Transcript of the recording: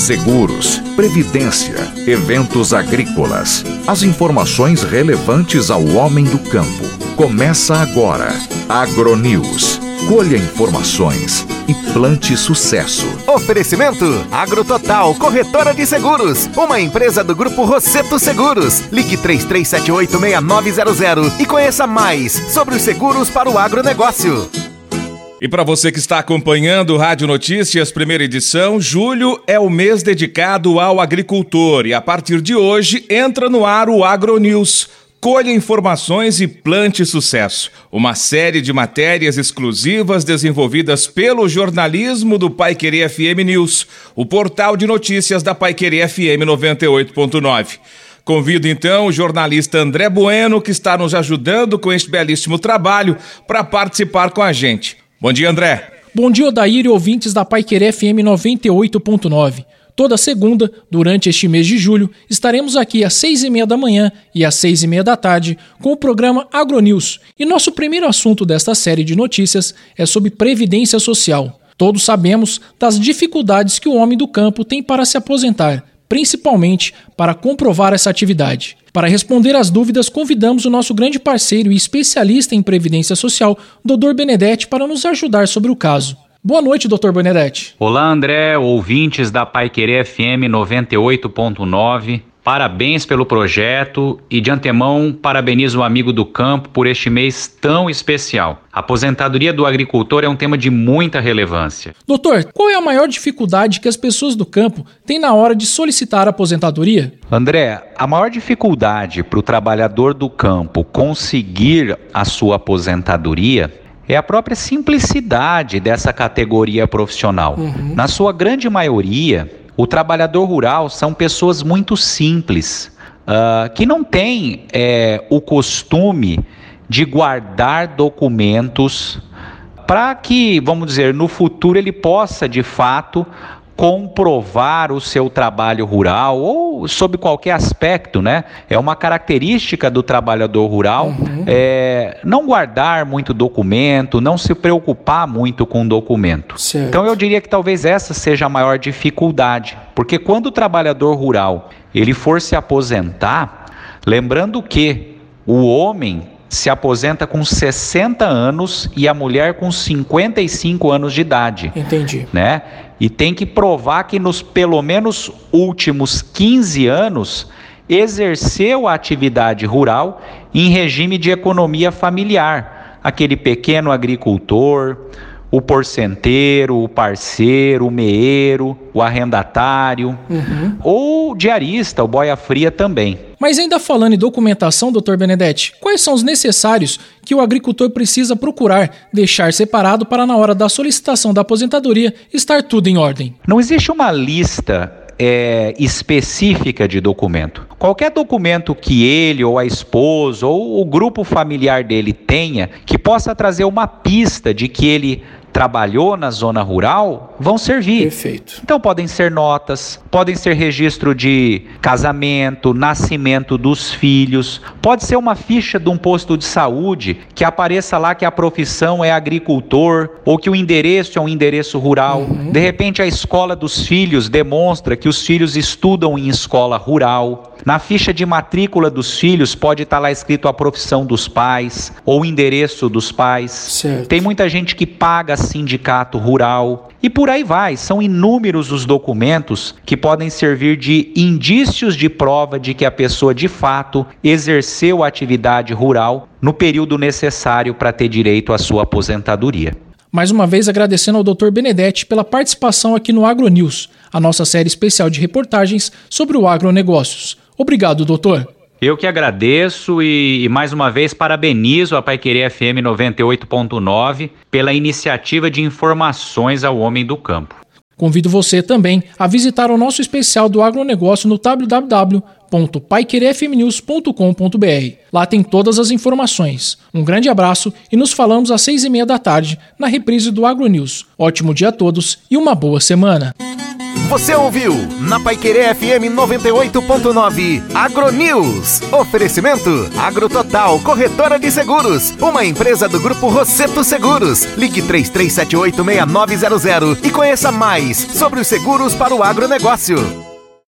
seguros, previdência, eventos agrícolas. As informações relevantes ao homem do campo. Começa agora. Agronews. Colha informações e plante sucesso. Oferecimento AgroTotal, corretora de seguros. Uma empresa do grupo Rosseto Seguros. Ligue 33786900 e conheça mais sobre os seguros para o agronegócio. E para você que está acompanhando o Rádio Notícias, primeira edição, julho é o mês dedicado ao agricultor e a partir de hoje entra no ar o AgroNews. Colha informações e plante sucesso. Uma série de matérias exclusivas desenvolvidas pelo jornalismo do Pai Querer FM News, o portal de notícias da Pai Querer FM 98.9. Convido então o jornalista André Bueno, que está nos ajudando com este belíssimo trabalho, para participar com a gente. Bom dia, André. Bom dia, Odair e ouvintes da Pai Querer FM 98.9. Toda segunda, durante este mês de julho, estaremos aqui às seis e meia da manhã e às seis e meia da tarde com o programa AgroNews. E nosso primeiro assunto desta série de notícias é sobre previdência social. Todos sabemos das dificuldades que o homem do campo tem para se aposentar, principalmente para comprovar essa atividade. Para responder às dúvidas, convidamos o nosso grande parceiro e especialista em previdência social, Dr. Benedetti, para nos ajudar sobre o caso. Boa noite, Dr. Benedetti. Olá, André, ouvintes da Pai Querer FM 98.9. Parabéns pelo projeto e de antemão parabenizo o amigo do campo por este mês tão especial. A aposentadoria do agricultor é um tema de muita relevância. Doutor, qual é a maior dificuldade que as pessoas do campo têm na hora de solicitar a aposentadoria? André, a maior dificuldade para o trabalhador do campo conseguir a sua aposentadoria é a própria simplicidade dessa categoria profissional. Uhum. Na sua grande maioria, o trabalhador rural são pessoas muito simples, uh, que não têm é, o costume de guardar documentos para que, vamos dizer, no futuro ele possa de fato comprovar o seu trabalho rural ou sob qualquer aspecto, né? É uma característica do trabalhador rural uhum. é, não guardar muito documento, não se preocupar muito com documento. Certo. Então eu diria que talvez essa seja a maior dificuldade, porque quando o trabalhador rural ele for se aposentar, lembrando que o homem se aposenta com 60 anos e a mulher com 55 anos de idade. Entendi. Né? E tem que provar que nos pelo menos últimos 15 anos exerceu a atividade rural em regime de economia familiar, aquele pequeno agricultor, o porcenteiro, o parceiro, o meeiro, o arrendatário, uhum. ou o diarista, o boia fria também. Mas ainda falando em documentação, doutor Benedetti, quais são os necessários que o agricultor precisa procurar deixar separado para na hora da solicitação da aposentadoria estar tudo em ordem? Não existe uma lista é, específica de documento. Qualquer documento que ele ou a esposa ou o grupo familiar dele tenha que possa trazer uma pista de que ele trabalhou na zona rural vão servir. Perfeito. Então podem ser notas, podem ser registro de casamento, nascimento dos filhos, pode ser uma ficha de um posto de saúde que apareça lá que a profissão é agricultor ou que o endereço é um endereço rural. Uhum. De repente a escola dos filhos demonstra que os filhos estudam em escola rural. Na ficha de matrícula dos filhos pode estar lá escrito a profissão dos pais ou o endereço dos pais. Certo. Tem muita gente que paga sindicato rural e por aí vai. São inúmeros os documentos que podem servir de indícios de prova de que a pessoa de fato exerceu a atividade rural no período necessário para ter direito à sua aposentadoria. Mais uma vez agradecendo ao Dr. Benedetti pela participação aqui no AgroNews, a nossa série especial de reportagens sobre o agronegócios. Obrigado, doutor. Eu que agradeço e, e, mais uma vez parabenizo a Paiqueria FM 98.9 pela iniciativa de informações ao homem do campo. Convido você também a visitar o nosso especial do agronegócio no www jornal.paiquerefmnews.com.br. Lá tem todas as informações. Um grande abraço e nos falamos às seis e meia da tarde na reprise do AgroNews. Ótimo dia a todos e uma boa semana. Você ouviu na Paiquerê FM 98.9 AgroNews. Oferecimento AgroTotal, corretora de seguros. Uma empresa do grupo Rosseto Seguros. Ligue 33786900 e conheça mais sobre os seguros para o agronegócio.